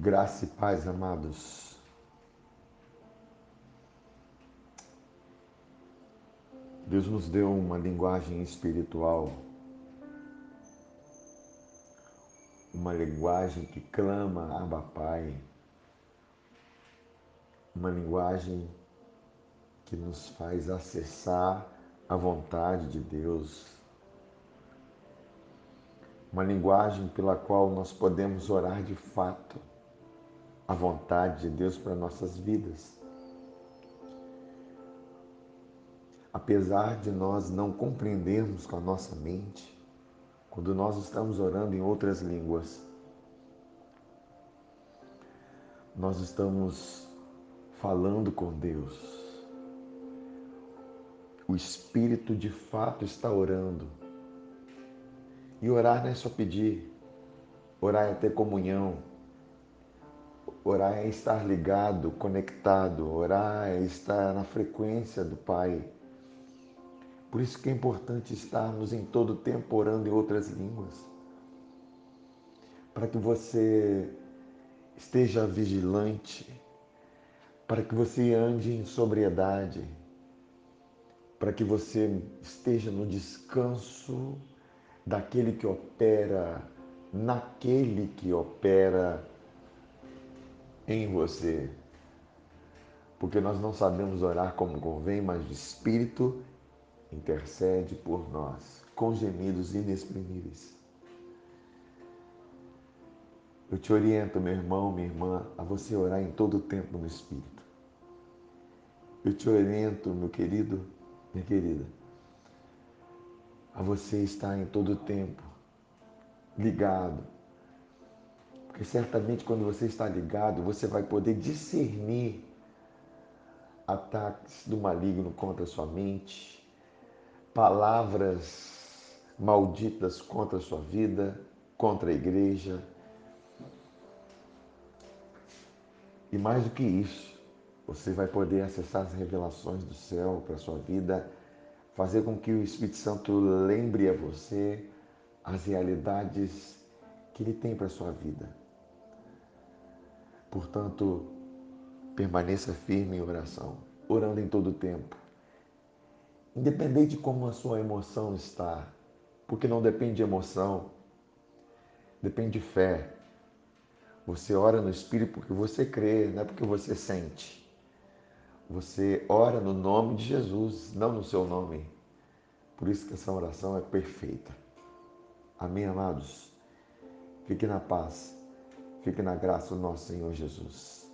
Graça e paz, amados. Deus nos deu uma linguagem espiritual, uma linguagem que clama Abba Pai, uma linguagem que nos faz acessar a vontade de Deus, uma linguagem pela qual nós podemos orar de fato a vontade de Deus para nossas vidas. Apesar de nós não compreendermos com a nossa mente, quando nós estamos orando em outras línguas, nós estamos falando com Deus. O Espírito de fato está orando. E orar não é só pedir, orar é ter comunhão, Orar é estar ligado, conectado. Orar é estar na frequência do Pai. Por isso que é importante estarmos em todo tempo orando em outras línguas. Para que você esteja vigilante, para que você ande em sobriedade, para que você esteja no descanso daquele que opera, naquele que opera em você. Porque nós não sabemos orar como convém, mas o Espírito intercede por nós, com gemidos inexprimíveis. Eu te oriento, meu irmão, minha irmã, a você orar em todo o tempo no Espírito. Eu te oriento, meu querido, minha querida, a você estar em todo o tempo ligado, porque certamente quando você está ligado, você vai poder discernir ataques do maligno contra a sua mente, palavras malditas contra a sua vida, contra a igreja. E mais do que isso, você vai poder acessar as revelações do céu para a sua vida, fazer com que o Espírito Santo lembre a você as realidades que ele tem para a sua vida. Portanto, permaneça firme em oração, orando em todo o tempo. Independente de como a sua emoção está, porque não depende de emoção, depende de fé. Você ora no Espírito porque você crê, não é porque você sente. Você ora no nome de Jesus, não no seu nome. Por isso que essa oração é perfeita. Amém, amados? Fique na paz. Fique na graça do nosso Senhor Jesus.